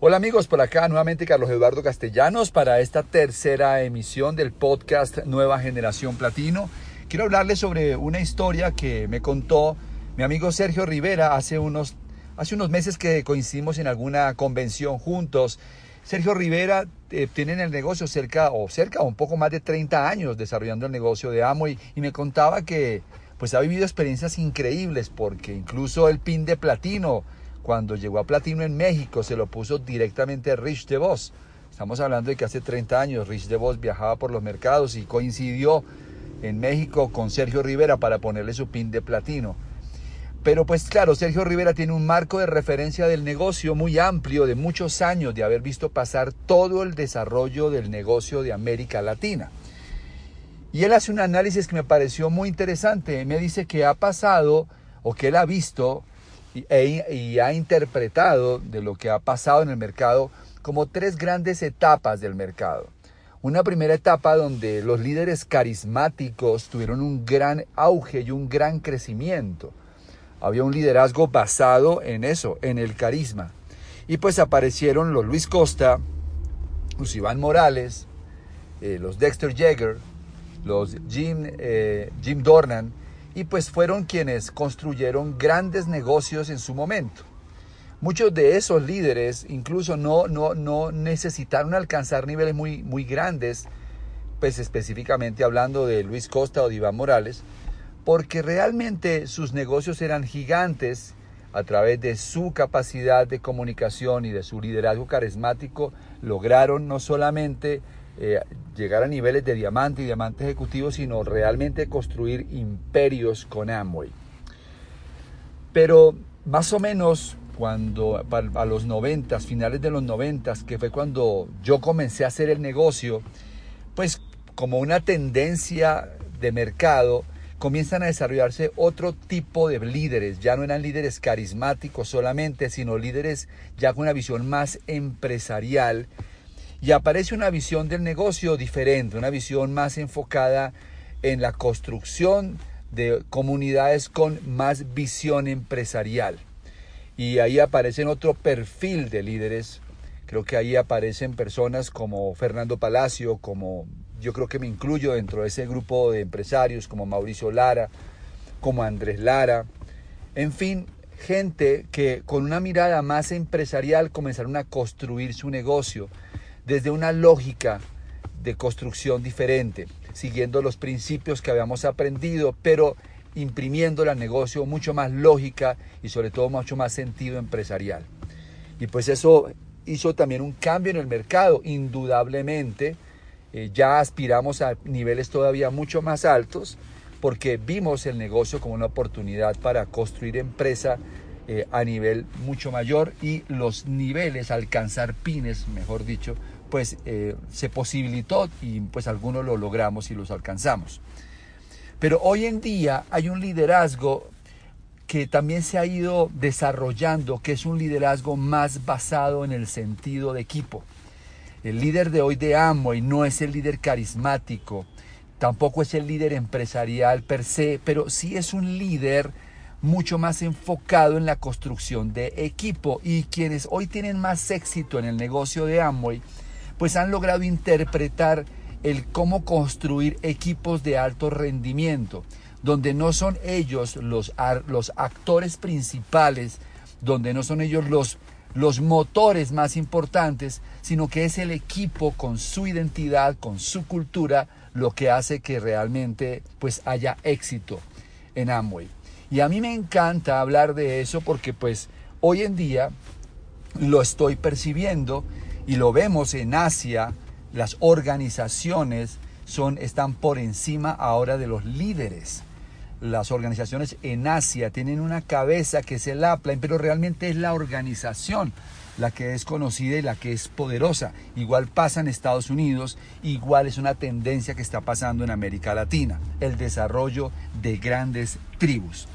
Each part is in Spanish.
Hola amigos, por acá nuevamente Carlos Eduardo Castellanos para esta tercera emisión del podcast Nueva Generación Platino. Quiero hablarles sobre una historia que me contó mi amigo Sergio Rivera hace unos, hace unos meses que coincidimos en alguna convención juntos. Sergio Rivera eh, tiene en el negocio cerca o cerca un poco más de 30 años desarrollando el negocio de Amo y, y me contaba que pues ha vivido experiencias increíbles porque incluso el pin de platino cuando llegó a platino en México se lo puso directamente Rich DeVos. Estamos hablando de que hace 30 años Rich DeVos viajaba por los mercados y coincidió en México con Sergio Rivera para ponerle su pin de platino. Pero pues claro, Sergio Rivera tiene un marco de referencia del negocio muy amplio, de muchos años, de haber visto pasar todo el desarrollo del negocio de América Latina. Y él hace un análisis que me pareció muy interesante. Me dice que ha pasado o que él ha visto y, ha interpretado de lo que ha pasado en el mercado como tres grandes etapas del mercado. Una primera etapa donde los líderes carismáticos tuvieron un gran auge y un gran crecimiento. Había un liderazgo basado en eso, en el carisma. Y pues aparecieron los Luis Costa, los Iván Morales, eh, los Dexter Jagger, los Jim, eh, Jim Dornan, y pues fueron quienes construyeron grandes negocios en su momento. Muchos de esos líderes incluso no, no, no necesitaron alcanzar niveles muy, muy grandes, pues específicamente hablando de Luis Costa o de Iván Morales, porque realmente sus negocios eran gigantes a través de su capacidad de comunicación y de su liderazgo carismático, lograron no solamente eh, llegar a niveles de diamante y diamante ejecutivo, sino realmente construir imperios con Amway. Pero más o menos cuando a los 90, finales de los 90, que fue cuando yo comencé a hacer el negocio, pues como una tendencia de mercado, comienzan a desarrollarse otro tipo de líderes. Ya no eran líderes carismáticos solamente, sino líderes ya con una visión más empresarial y aparece una visión del negocio diferente, una visión más enfocada en la construcción de comunidades con más visión empresarial. Y ahí aparecen otro perfil de líderes. Creo que ahí aparecen personas como Fernando Palacio, como yo creo que me incluyo dentro de ese grupo de empresarios, como Mauricio Lara, como Andrés Lara. En fin, gente que con una mirada más empresarial comenzaron a construir su negocio desde una lógica de construcción diferente, siguiendo los principios que habíamos aprendido, pero imprimiendo al negocio mucho más lógica y sobre todo mucho más sentido empresarial. Y pues eso hizo también un cambio en el mercado, indudablemente. Eh, ya aspiramos a niveles todavía mucho más altos porque vimos el negocio como una oportunidad para construir empresa eh, a nivel mucho mayor y los niveles, alcanzar pines, mejor dicho, pues eh, se posibilitó y pues algunos lo logramos y los alcanzamos. Pero hoy en día hay un liderazgo que también se ha ido desarrollando, que es un liderazgo más basado en el sentido de equipo. El líder de hoy de Amway no es el líder carismático, tampoco es el líder empresarial per se, pero sí es un líder mucho más enfocado en la construcción de equipo y quienes hoy tienen más éxito en el negocio de Amway pues han logrado interpretar el cómo construir equipos de alto rendimiento, donde no son ellos los, los actores principales, donde no son ellos los, los motores más importantes, sino que es el equipo con su identidad, con su cultura, lo que hace que realmente pues haya éxito en Amway. Y a mí me encanta hablar de eso porque pues hoy en día lo estoy percibiendo y lo vemos en Asia, las organizaciones son, están por encima ahora de los líderes. Las organizaciones en Asia tienen una cabeza que es el upline, pero realmente es la organización la que es conocida y la que es poderosa. Igual pasa en Estados Unidos, igual es una tendencia que está pasando en América Latina, el desarrollo de grandes tribus.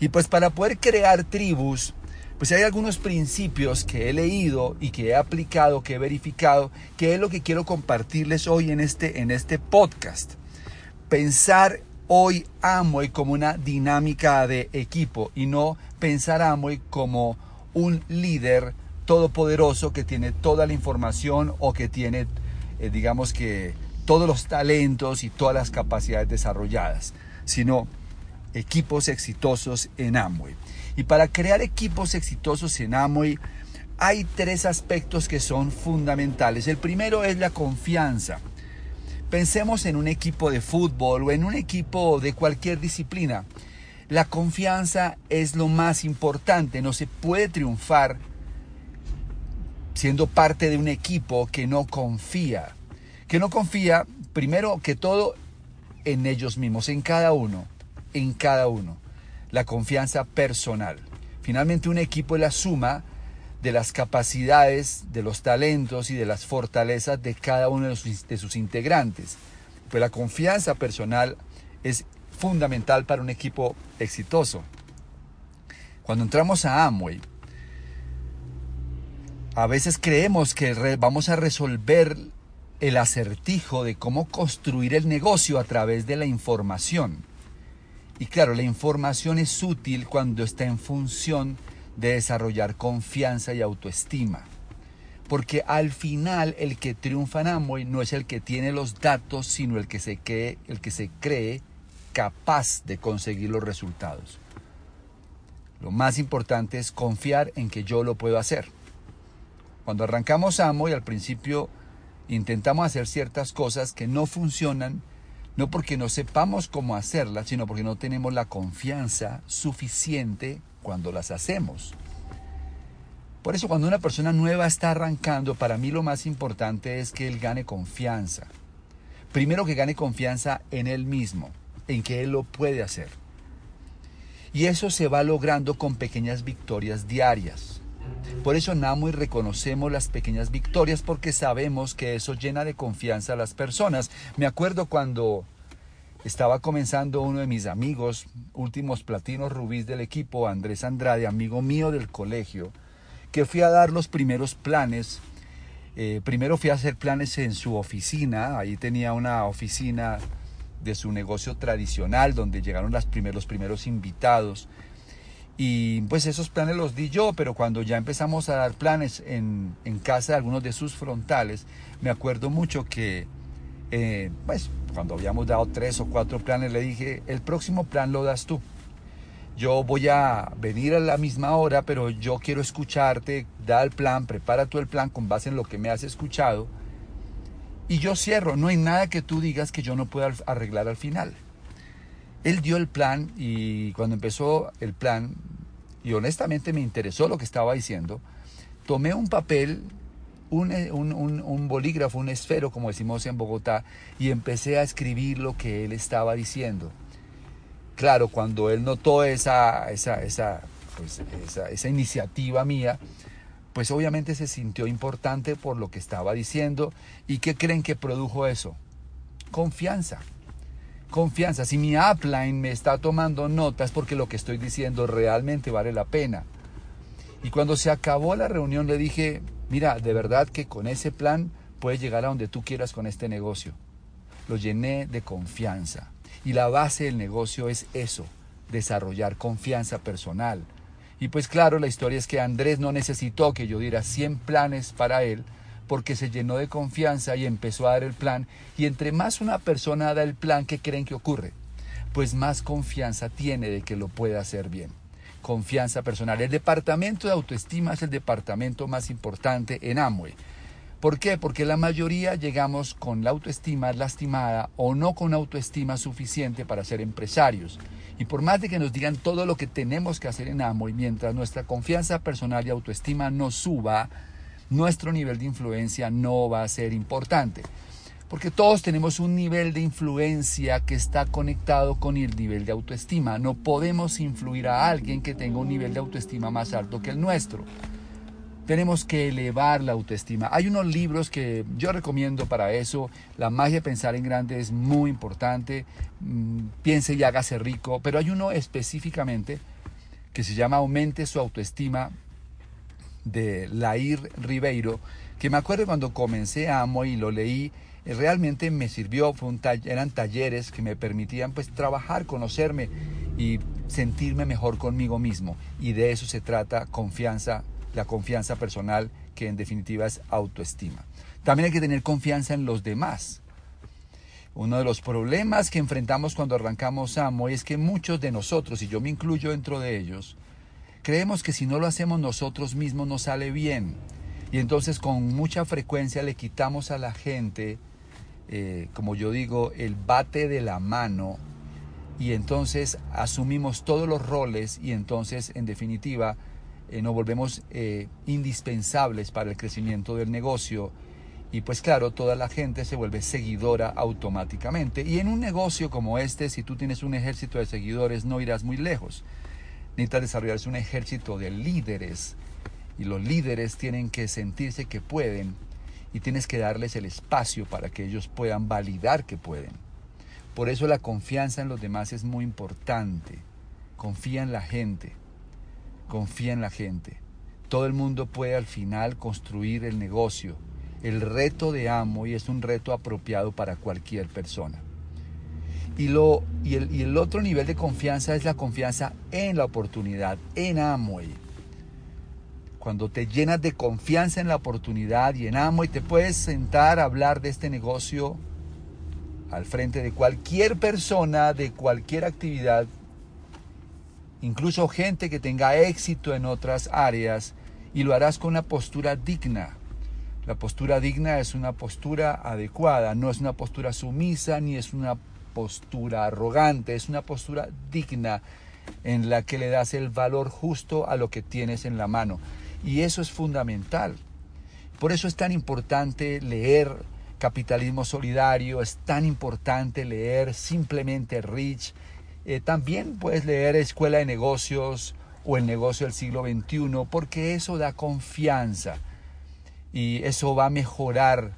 Y pues para poder crear tribus pues hay algunos principios que he leído y que he aplicado, que he verificado, que es lo que quiero compartirles hoy en este, en este podcast. Pensar hoy Amway como una dinámica de equipo y no pensar Amway como un líder todopoderoso que tiene toda la información o que tiene, eh, digamos que, todos los talentos y todas las capacidades desarrolladas, sino equipos exitosos en Amway. Y para crear equipos exitosos en Amway hay tres aspectos que son fundamentales. El primero es la confianza. Pensemos en un equipo de fútbol o en un equipo de cualquier disciplina. La confianza es lo más importante. No se puede triunfar siendo parte de un equipo que no confía. Que no confía, primero que todo, en ellos mismos, en cada uno, en cada uno. La confianza personal. Finalmente un equipo es la suma de las capacidades, de los talentos y de las fortalezas de cada uno de sus, integrantes. Pues la confianza personal es fundamental para un equipo exitoso. Cuando entramos a Amway, a veces creemos que vamos a resolver el acertijo de cómo construir el negocio a través de la información. Y claro, la información es útil cuando está en función de desarrollar confianza y autoestima. Porque al final el que triunfa en Amway no es el que tiene los datos, sino el que se cree, el que se cree capaz de conseguir los resultados. Lo más importante es confiar en que yo lo puedo hacer. Cuando arrancamos Amo y al principio intentamos hacer ciertas cosas que no funcionan, no porque no sepamos cómo hacerlas, sino porque no tenemos la confianza suficiente cuando las hacemos. Por eso cuando una persona nueva está arrancando, para mí lo más importante es que él gane confianza. Primero que gane confianza en él mismo, en que él lo puede hacer. Y eso se va logrando con pequeñas victorias diarias. Por eso en y reconocemos las pequeñas victorias porque sabemos que eso llena de confianza a las personas. Me acuerdo cuando estaba comenzando uno de mis amigos, últimos platinos rubíes del equipo, Andrés Andrade, amigo mío del colegio, que fui a dar los primeros planes. Eh, primero fui a hacer planes en su oficina, ahí tenía una oficina de su negocio tradicional donde llegaron los primeros invitados y pues esos planes los di yo, pero cuando ya empezamos a dar planes en, casa de algunos de sus frontales, me acuerdo mucho que, eh, pues cuando habíamos dado tres o cuatro planes, le dije, el próximo plan lo das tú. Yo voy a venir a la misma hora, pero yo quiero escucharte, da el plan, prepara tú el plan con base en lo que me has escuchado. Y yo cierro, no hay nada que tú digas que yo no pueda arreglar al final. Él dio el plan y cuando empezó el plan, y honestamente me interesó lo que estaba diciendo, tomé un papel, un, un, bolígrafo, un esfero, como decimos en Bogotá, y empecé a escribir lo que él estaba diciendo. Claro, cuando él notó esa, esa, esa, pues, esa iniciativa mía, pues obviamente se sintió importante por lo que estaba diciendo. ¿Y qué creen que produjo eso? Confianza confianza. Si mi upline me está tomando notas porque lo que estoy diciendo realmente vale la pena. Y cuando se acabó la reunión le dije, mira, de verdad que con ese plan puedes llegar a donde tú quieras con este negocio. Lo llené de confianza. Y la base del negocio es eso, desarrollar confianza personal. Y pues claro, la historia es que Andrés no necesitó que yo diera 100 planes para él, porque se llenó de confianza y empezó a dar el plan. Y entre más una persona da el plan, ¿qué creen que ocurre? Pues más confianza tiene de que lo pueda hacer bien. Confianza personal. El departamento de autoestima es el departamento más importante en Amway. ¿Por qué? Porque la mayoría llegamos con la autoestima lastimada o no con autoestima suficiente para ser empresarios. Y por más de que nos digan todo lo que tenemos que hacer en Amway, mientras nuestra confianza personal y autoestima no suba, nuestro nivel de influencia no va a ser importante. Porque todos tenemos un nivel de influencia que está conectado con el nivel de autoestima. No podemos influir a alguien que tenga un nivel de autoestima más alto que el nuestro. Tenemos que elevar la autoestima. Hay unos libros que yo recomiendo para eso. La magia de pensar en grande es muy importante. Mm, piense y hágase rico. Pero hay uno específicamente que se llama Aumente su autoestima de Lair Ribeiro, que me acuerdo cuando comencé Amo y lo leí, eh, realmente me sirvió, eran talleres que me permitían pues trabajar, conocerme y sentirme mejor conmigo mismo. Y de eso se trata confianza la confianza personal, que en definitiva es autoestima. También hay que tener confianza en los demás. Uno de los problemas que enfrentamos cuando arrancamos Amo es que muchos de nosotros, y yo me incluyo dentro de ellos, creemos que si no lo hacemos nosotros mismos no sale bien. Y entonces con mucha frecuencia le quitamos a la gente, eh, como yo digo, el bate de la mano y entonces asumimos todos los roles y entonces en definitiva eh, nos volvemos eh, indispensables para el crecimiento del negocio y pues claro, toda la gente se vuelve seguidora automáticamente. Y en un negocio como este, si tú tienes un ejército de seguidores, no irás muy lejos. Necesitas desarrollarse un ejército de líderes. Y los líderes tienen que sentirse que pueden y tienes que darles el espacio para que ellos puedan validar que pueden. Por eso la confianza en los demás es muy importante. Confía en la gente. Confía en la gente. Todo el mundo puede al final construir el negocio el reto de Amway es un reto apropiado para cualquier persona. Y, lo, y, el, y el otro nivel de confianza es la confianza en la oportunidad, en Amway. Cuando te llenas de confianza en la oportunidad y en Amway, te puedes sentar a hablar de este negocio al frente de cualquier persona, de cualquier actividad, incluso gente que tenga éxito en otras áreas, y lo harás con una postura digna, la postura digna es una postura adecuada, no es una postura sumisa ni es una postura arrogante, es una postura digna en la que le das el valor justo a lo que tienes en la mano. Y eso es fundamental. Por eso es tan importante leer Capitalismo Solidario, es tan importante leer simplemente Rich. Eh, también puedes leer Escuela de Negocios o El Negocio del Siglo XXI, porque eso da confianza y eso va a mejorar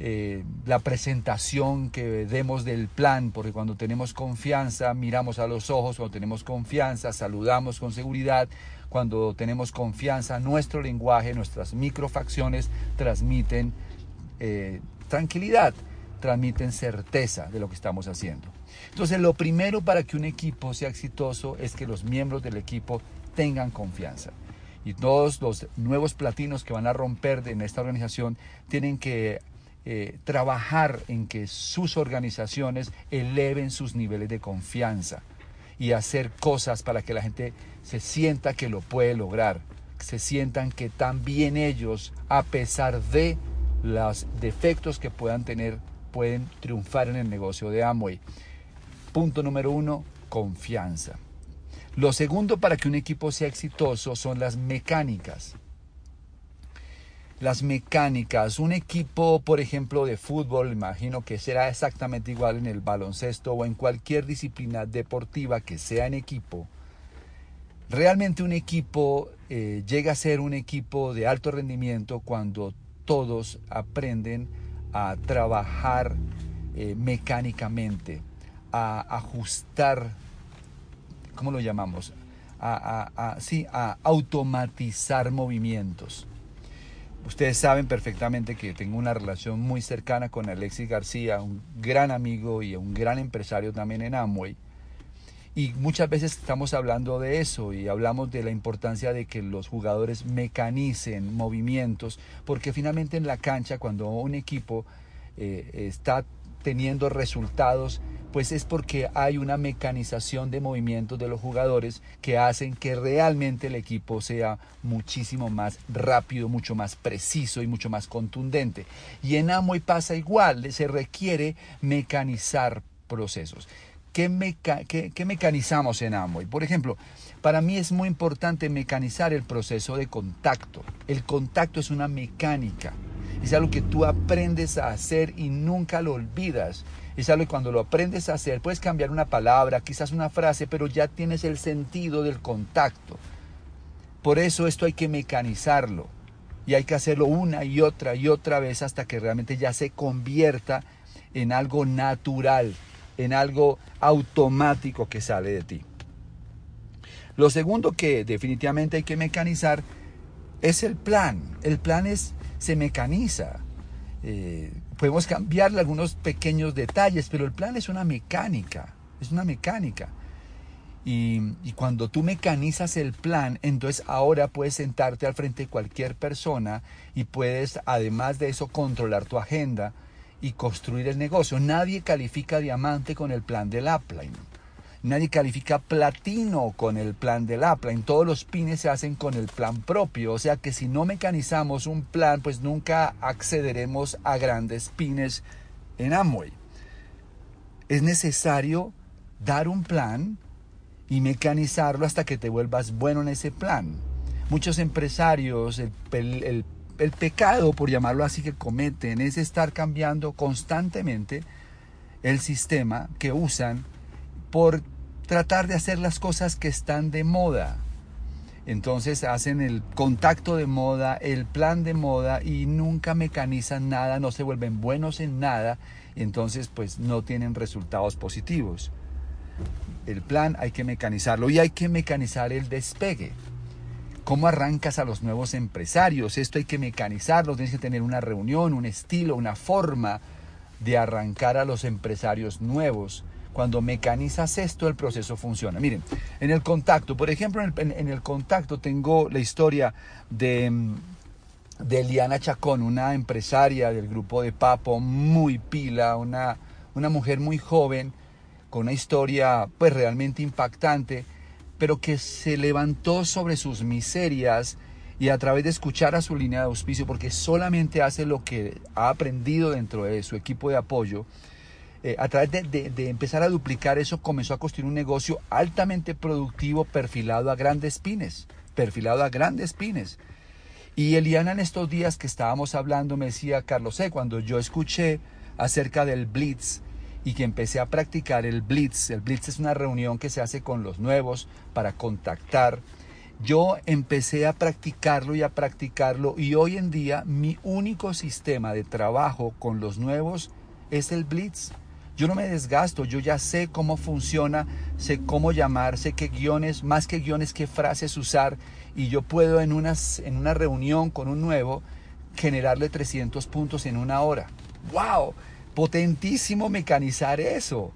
eh, la presentación que demos del plan, porque cuando tenemos confianza, miramos a los ojos, cuando tenemos confianza, saludamos con seguridad, cuando tenemos confianza, nuestro lenguaje, nuestras microfacciones transmiten eh, tranquilidad, transmiten certeza de lo que estamos haciendo. Entonces, lo primero para que un equipo sea exitoso es que los miembros del equipo tengan confianza y todos los nuevos platinos que van a romper en esta organización tienen que eh, trabajar en que sus organizaciones eleven sus niveles de confianza y hacer cosas para que la gente se sienta que lo puede lograr, se sientan que también ellos, a pesar de los defectos que puedan tener, pueden triunfar en el negocio de Amway. Punto número uno, confianza. Lo segundo para que un equipo sea exitoso son las mecánicas. Las mecánicas, un equipo, por ejemplo, de fútbol, imagino que será exactamente igual en el baloncesto o en cualquier disciplina deportiva que sea en equipo. Realmente un equipo eh, llega a ser un equipo de alto rendimiento cuando todos aprenden a trabajar eh, mecánicamente, a ajustar ¿cómo lo llamamos? A, sí, a automatizar movimientos. Ustedes saben perfectamente que tengo una relación muy cercana con Alexis García, un gran amigo y un gran empresario también en Amway. Y muchas veces estamos hablando de eso y hablamos de la importancia de que los jugadores mecanicen movimientos, porque finalmente en la cancha cuando un equipo eh, está teniendo resultados, pues es porque hay una mecanización de movimientos de los jugadores que hacen que realmente el equipo sea muchísimo más rápido, mucho más preciso y mucho más contundente. Y en Amway pasa igual, se requiere mecanizar procesos. ¿Qué, mecanizamos en Amway? Por ejemplo, para mí es muy importante mecanizar el proceso de contacto. El contacto es una mecánica. Es algo que tú aprendes a hacer y nunca lo olvidas. Es algo que cuando lo aprendes a hacer, puedes cambiar una palabra, quizás una frase, pero ya tienes el sentido del contacto. Por eso esto hay que mecanizarlo. Y hay que hacerlo una y otra y otra vez hasta que realmente ya se convierta en algo natural, en algo automático que sale de ti. Lo segundo que definitivamente hay que mecanizar es el plan. El plan es se mecaniza. Eh, podemos cambiarle algunos pequeños detalles, pero el plan es una mecánica, es una mecánica. Y, cuando tú mecanizas el plan, entonces ahora puedes sentarte al frente de cualquier persona y puedes, además de eso, controlar tu agenda y construir el negocio. Nadie califica diamante con el plan del upline. Nadie califica platino con el plan del upline. Todos los pines se hacen con el plan propio. O sea que si no mecanizamos un plan, pues nunca accederemos a grandes pines en Amway. Es necesario dar un plan y mecanizarlo hasta que te vuelvas bueno en ese plan. Muchos empresarios, el pecado, por llamarlo así, que cometen es estar cambiando constantemente el sistema que usan por tratar de hacer las cosas que están de moda. Entonces hacen el contacto de moda, el plan de moda y nunca mecanizan nada, no se vuelven buenos en nada, entonces pues no tienen resultados positivos. El plan hay que mecanizarlo y hay que mecanizar el despegue. ¿Cómo arrancas a los nuevos empresarios? Esto hay que mecanizarlo, tienes que tener una reunión, un estilo, una forma de arrancar a los empresarios nuevos. Cuando mecanizas esto, el proceso funciona. Miren, en el contacto, por ejemplo, en el, contacto tengo la historia de, de Liana Chacón, una empresaria del grupo de Papo, muy pila, una, una mujer muy joven, con una historia pues realmente impactante pero que se levantó sobre sus miserias y a través de escuchar a su línea de auspicio, porque solamente hace lo que ha aprendido dentro de su equipo de apoyo, eh, a través de, empezar a duplicar eso, comenzó a construir un negocio altamente productivo, perfilado a grandes pines, perfilado a grandes pines. Y Eliana en estos días que estábamos hablando me decía, Carlos, eh, cuando yo escuché acerca del Blitz, y que empecé a practicar el blitz. El blitz es una reunión que se hace con los nuevos para contactar. Yo empecé a practicarlo y a practicarlo y hoy en día mi único sistema de trabajo con los nuevos es el blitz. Yo no me desgasto, yo ya sé cómo funciona, sé cómo llamar, sé qué guiones, más que guiones, qué frases usar y yo puedo en, unas, en una reunión con un nuevo generarle 300 puntos en una hora. ¡Wow! potentísimo mecanizar eso.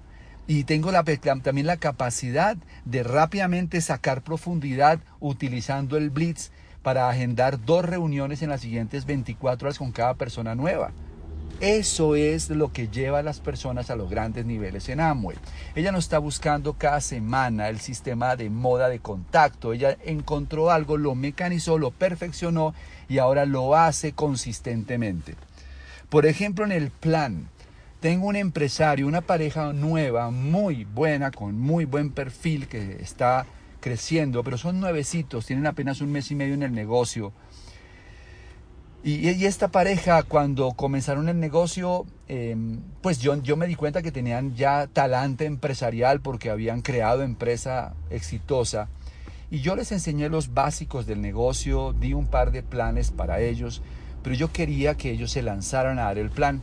Y tengo la, también la capacidad de rápidamente sacar profundidad utilizando el Blitz para agendar dos reuniones en las siguientes 24 horas con cada persona nueva. Eso es lo que lleva a las personas a los grandes niveles en Amway. Ella no está buscando cada semana el sistema de moda de contacto. Ella encontró algo, lo mecanizó, lo perfeccionó y ahora lo hace consistentemente. Por ejemplo, en el plan, tengo un empresario, una pareja nueva, muy buena, con muy buen perfil, que está creciendo, pero son nuevecitos, tienen apenas un mes y medio en el negocio. Y, esta pareja, cuando comenzaron el negocio, em, pues yo, yo me di cuenta que tenían ya talante empresarial porque habían creado empresa exitosa. Y yo les enseñé los básicos del negocio, di un par de planes para ellos, pero yo quería que ellos se lanzaran a dar el plan.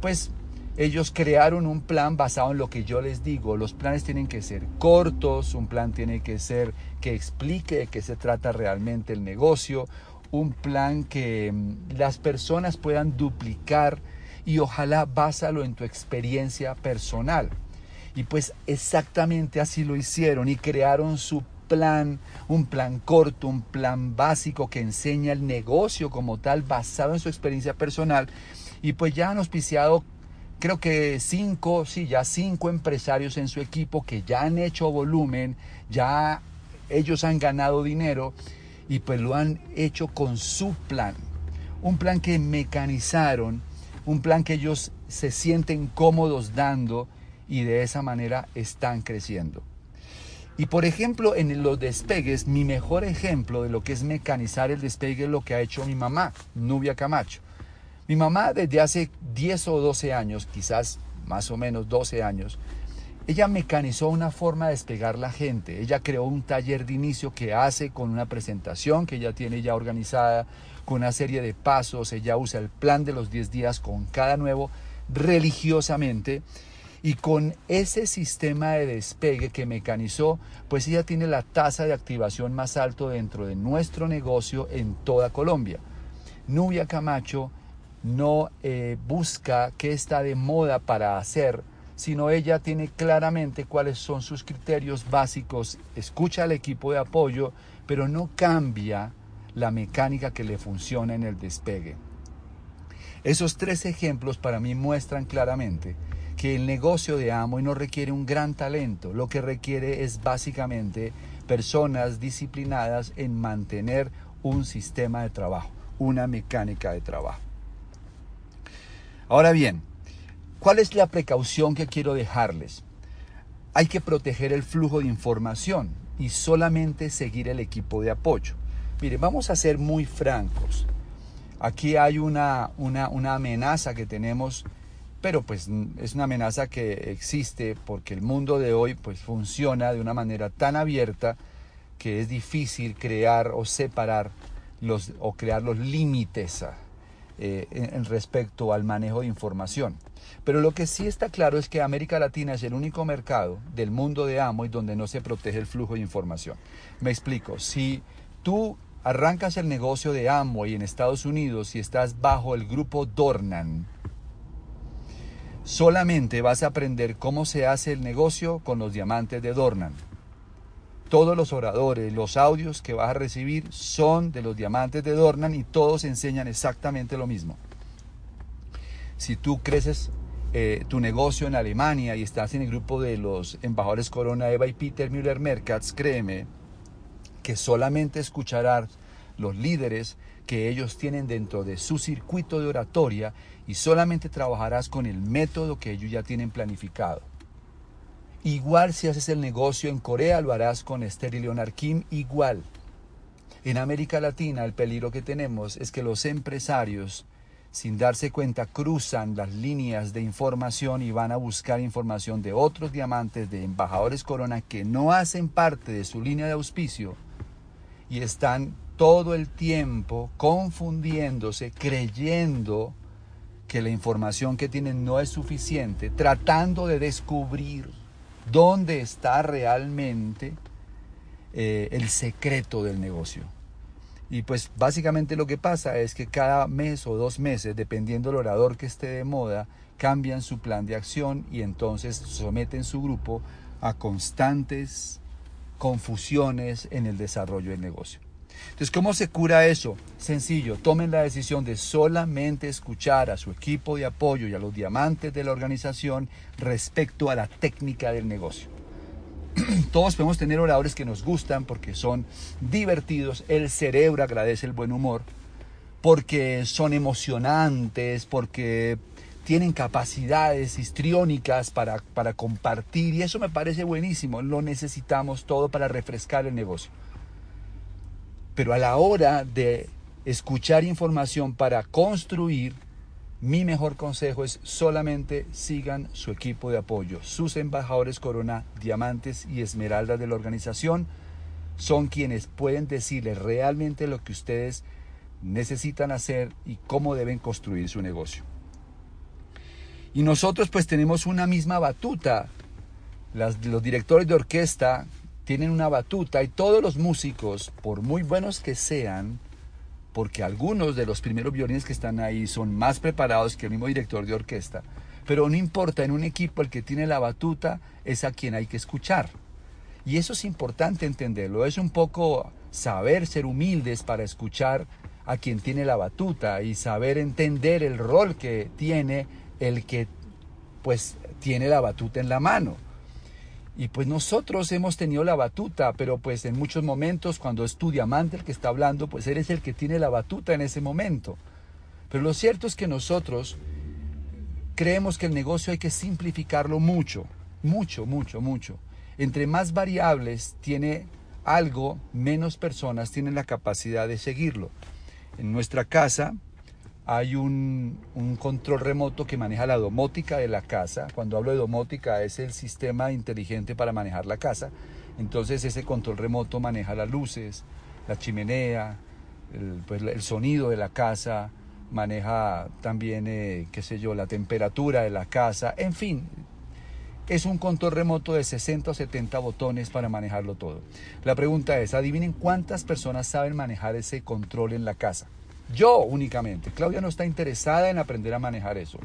Pues ellos crearon un plan basado en lo que yo les digo. Los planes tienen que ser cortos, un plan tiene que ser que explique de qué se trata realmente el negocio, un plan que mm, las personas puedan duplicar y ojalá básalo en tu experiencia personal. Y pues exactamente así lo hicieron y crearon su plan, un plan corto, un plan básico que enseña el negocio como tal basado en su experiencia personal. Y pues ya han auspiciado creo que cinco, sí, ya cinco empresarios en su equipo que ya han hecho volumen, ya ellos han ganado dinero y pues lo han hecho con su plan. Un plan que mecanizaron, un plan que ellos se sienten cómodos dando y de esa manera están creciendo. Y por ejemplo, en los despegues, mi mejor ejemplo de lo que es mecanizar el despegue es lo que ha hecho mi mamá, Nubia Camacho. Mi mamá desde hace 10 o 12 años, quizás más o menos 12 años, ella mecanizó una forma de despegar la gente. Ella creó un taller de inicio que hace con una presentación que ella tiene ya organizada, con una serie de pasos. Ella usa el plan de los 10 días con cada nuevo religiosamente. Y con ese sistema de despegue que mecanizó, pues ella tiene la tasa de activación más alto dentro de nuestro negocio en toda Colombia. Nubia Camacho no eh, busca qué está de moda para hacer, sino ella tiene claramente cuáles son sus criterios básicos, escucha al equipo de apoyo, pero no cambia la mecánica que le funciona en el despegue. Esos tres ejemplos para mí muestran claramente que el negocio de Amway no requiere un gran talento, lo que requiere es básicamente personas disciplinadas en mantener un sistema de trabajo, una mecánica de trabajo. Ahora bien, ¿cuál es la precaución que quiero dejarles? Hay que proteger el flujo de información y solamente seguir el equipo de apoyo. Mire, vamos a ser muy francos. Aquí hay una, una, una amenaza que tenemos pero pues es una amenaza que existe porque el mundo de hoy pues funciona de una manera tan abierta que es difícil crear o separar los, o crear los límites eh, en, respecto al manejo de información. Pero lo que sí está claro es que América Latina es el único mercado del mundo de Amway donde no se protege el flujo de información. Me explico, si tú arrancas el negocio de Amway en Estados Unidos y estás bajo el grupo Dornan, solamente vas a aprender cómo se hace el negocio con los diamantes de Dornan. Todos los oradores, los audios que vas a recibir son de los diamantes de Dornan y todos enseñan exactamente lo mismo. Si tú creces eh, tu negocio en Alemania y estás en el grupo de los embajadores Corona Eva y Peter Müller Merkatz, créeme que solamente escucharás los líderes que ellos tienen dentro de su circuito de oratoria y solamente trabajarás con el método que ellos ya tienen planificado. Igual si haces el negocio en Corea, lo harás con Esther y Leonard Kim igual. En América Latina el peligro que tenemos es que los empresarios, sin darse cuenta, cruzan las líneas de información y van a buscar información de otros diamantes, de embajadores corona que no hacen parte de su línea de auspicio y están todo el tiempo confundiéndose, creyendo que la información que tienen no es suficiente, tratando de descubrir dónde está realmente eh, el secreto del negocio. Y pues básicamente lo que pasa es que cada mes o dos meses, dependiendo del orador que esté de moda, cambian su plan de acción y entonces someten su grupo a constantes confusiones en el desarrollo del negocio. Entonces, ¿cómo se cura eso? Sencillo, tomen la decisión de solamente escuchar a su equipo de apoyo y a los diamantes de la organización respecto a la técnica del negocio. Todos podemos tener oradores que nos gustan porque son divertidos, el cerebro agradece el buen humor, porque son emocionantes, porque tienen capacidades histriónicas para, para compartir y eso me parece buenísimo, lo necesitamos todo para refrescar el negocio. Pero a la hora de escuchar información para construir, mi mejor consejo es solamente sigan su equipo de apoyo. Sus embajadores Corona, Diamantes y Esmeraldas de la organización son quienes pueden decirles realmente lo que ustedes necesitan hacer y cómo deben construir su negocio. Y nosotros pues tenemos una misma batuta. los directores de orquesta tienen una batuta y todos los músicos, por muy buenos que sean, porque algunos de los primeros violines que están ahí son más preparados que el mismo director de orquesta, pero no importa, en un equipo el que tiene la batuta es a quien hay que escuchar. Y eso es importante entenderlo, es un poco saber ser humildes para escuchar a quien tiene la batuta y saber entender el rol que tiene el que pues tiene la batuta en la mano. Y pues nosotros hemos tenido la batuta, pero pues en muchos momentos cuando es tu diamante el que está hablando, pues eres el que tiene la batuta en ese momento. Pero lo cierto es que nosotros creemos que el negocio hay que simplificarlo mucho, mucho, mucho, mucho. Entre más variables tiene algo, menos personas tienen la capacidad de seguirlo. En nuestra casa, hay un, control remoto que maneja la domótica de la casa. Cuando hablo de domótica es el sistema inteligente para manejar la casa. Entonces ese control remoto maneja las luces, la chimenea, el, pues, sonido de la casa, maneja también, eh, qué sé yo, la temperatura de la casa, en fin. Es un control remoto de 60 o 70 botones para manejarlo todo. La pregunta es, adivinen cuántas personas saben manejar ese control en la casa. Yo únicamente. Claudia no está interesada en aprender a manejar eso.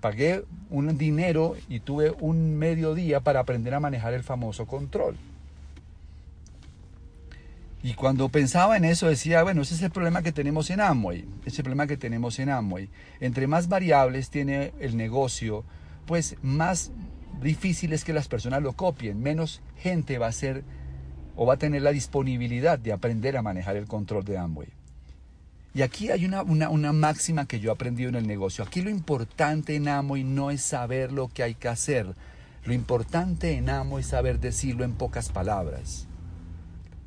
pagué un dinero y tuve un mediodía para aprender a manejar el famoso control. Y cuando pensaba en eso decía, bueno, ese es el problema que tenemos en Amway, es el problema que tenemos en Amway. Entre más variables tiene el negocio, pues más difícil es que las personas lo copien, menos gente va a ser o va a tener la disponibilidad de aprender a manejar el control de Amway. Y aquí hay una, máxima que yo he aprendido en el negocio. Aquí lo importante en Amway no es saber lo que hay que hacer. Lo importante en Amway es saber decirlo en pocas palabras.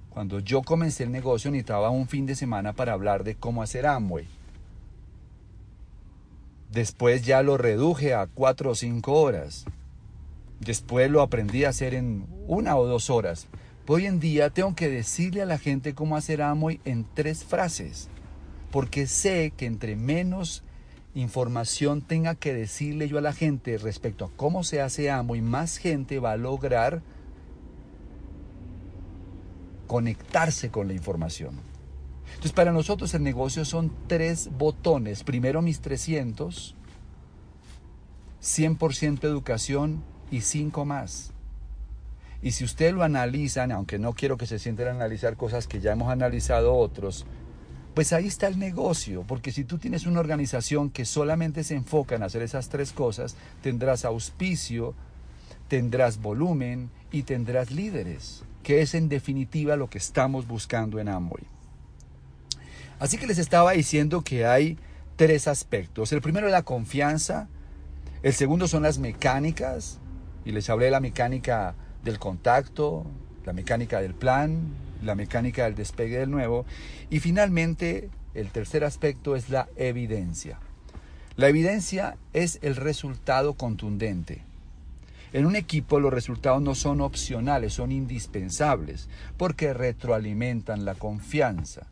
Cuando yo comencé el negocio necesitaba un fin de semana para hablar de cómo hacer Amway. Después ya lo reduje a cuatro o cinco horas. Después lo aprendí a hacer en una o dos horas. Hoy en día tengo que decirle a la gente cómo hacer Amway en tres frases porque sé que entre menos información tenga que decirle yo a la gente respecto a cómo se hace amo y más gente va a lograr conectarse con la información. Entonces para nosotros el negocio son tres botones. Primero mis 300, 100% educación y cinco más. Y si usted lo analizan, aunque no quiero que se sienten a analizar cosas que ya hemos analizado otros, pues ahí está el negocio, porque si tú tienes una organización que solamente se enfoca en hacer esas tres cosas, tendrás auspicio, tendrás volumen y tendrás líderes, que es en definitiva lo que estamos buscando en Amway. Así que les estaba diciendo que hay tres aspectos. El primero es la confianza, el segundo son las mecánicas, y les hablé de la mecánica del contacto, la mecánica del plan, la mecánica del despegue del nuevo. Y finalmente, el tercer aspecto es la evidencia. La evidencia es el resultado contundente. En un equipo los resultados no son opcionales, son indispensables, porque retroalimentan la confianza.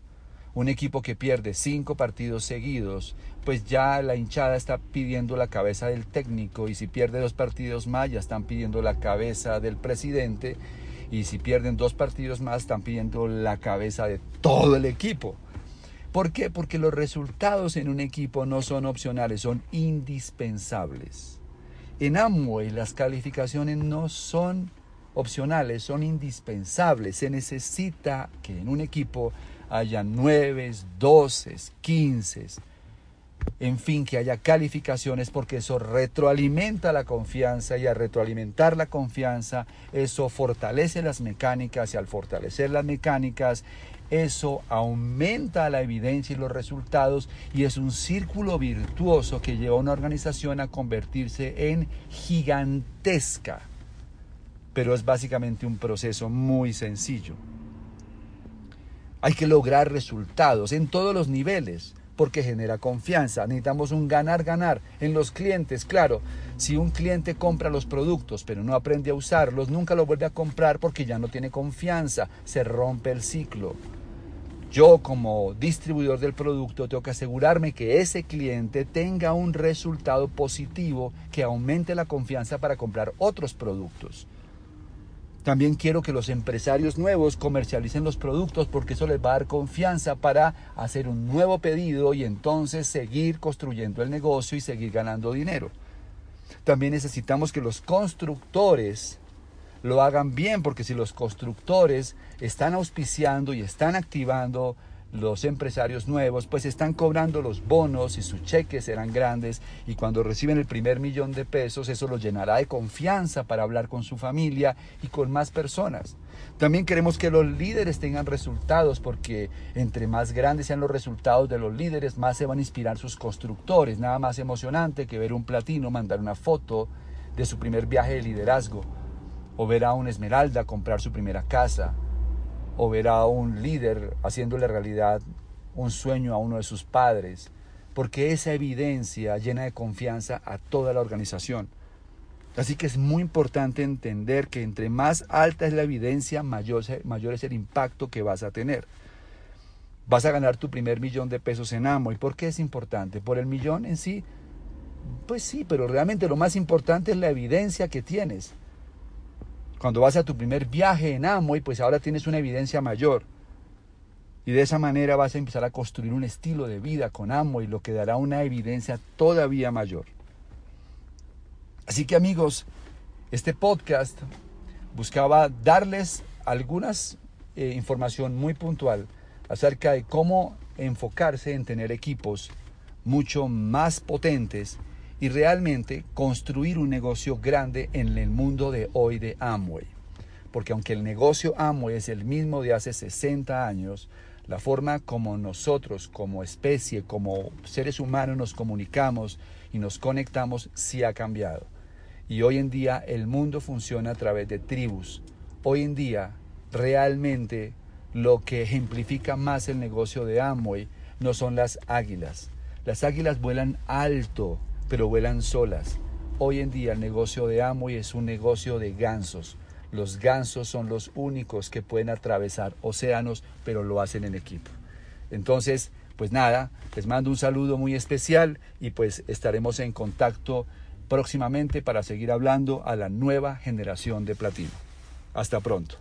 Un equipo que pierde cinco partidos seguidos, pues ya la hinchada está pidiendo la cabeza del técnico y si pierde dos partidos más ya están pidiendo la cabeza del presidente y si pierden dos partidos más están pidiendo la cabeza de todo el equipo. ¿Por qué? Porque los resultados en un equipo no son opcionales, son indispensables. En Amway las calificaciones no son opcionales, son indispensables. Se necesita que en un equipo haya 9, 12, 15, en fin, que haya calificaciones porque eso retroalimenta la confianza y al retroalimentar la confianza, eso fortalece las mecánicas y al fortalecer las mecánicas, eso aumenta la evidencia y los resultados y es un círculo virtuoso que lleva a una organización a convertirse en gigantesca. Pero es básicamente un proceso muy sencillo. Hay que lograr resultados en todos los niveles porque genera confianza. Necesitamos un ganar-ganar en los clientes. Claro, si un cliente compra los productos pero no aprende a usarlos, nunca lo vuelve a comprar porque ya no tiene confianza. Se rompe el ciclo. Yo como distribuidor del producto tengo que asegurarme que ese cliente tenga un resultado positivo que aumente la confianza para comprar otros productos. También quiero que los empresarios nuevos comercialicen los productos porque eso les va a dar confianza para hacer un nuevo pedido y entonces seguir construyendo el negocio y seguir ganando dinero. También necesitamos que los constructores lo hagan bien porque si los constructores están auspiciando y están activando los empresarios nuevos pues están cobrando los bonos y sus cheques serán grandes y cuando reciben el primer millón de pesos eso los llenará de confianza para hablar con su familia y con más personas. También queremos que los líderes tengan resultados porque entre más grandes sean los resultados de los líderes más se van a inspirar sus constructores. Nada más emocionante que ver un platino mandar una foto de su primer viaje de liderazgo o ver a un esmeralda comprar su primera casa o ver a un líder haciéndole realidad un sueño a uno de sus padres, porque esa evidencia llena de confianza a toda la organización. Así que es muy importante entender que entre más alta es la evidencia, mayor, mayor es el impacto que vas a tener. Vas a ganar tu primer millón de pesos en Amo. ¿Y por qué es importante? ¿Por el millón en sí? Pues sí, pero realmente lo más importante es la evidencia que tienes. Cuando vas a tu primer viaje en Amway, pues ahora tienes una evidencia mayor. Y de esa manera vas a empezar a construir un estilo de vida con Amway, lo que dará una evidencia todavía mayor. Así que amigos, este podcast buscaba darles algunas eh, información muy puntual acerca de cómo enfocarse en tener equipos mucho más potentes y realmente construir un negocio grande en el mundo de hoy de Amway. Porque aunque el negocio Amway es el mismo de hace 60 años, la forma como nosotros como especie, como seres humanos nos comunicamos y nos conectamos sí ha cambiado. Y hoy en día el mundo funciona a través de tribus. Hoy en día realmente lo que ejemplifica más el negocio de Amway no son las águilas. Las águilas vuelan alto, pero vuelan solas. Hoy en día el negocio de Amway es un negocio de gansos. Los gansos son los únicos que pueden atravesar océanos, pero lo hacen en equipo. Entonces, pues nada, les mando un saludo muy especial y pues estaremos en contacto próximamente para seguir hablando a la nueva generación de platino. Hasta pronto.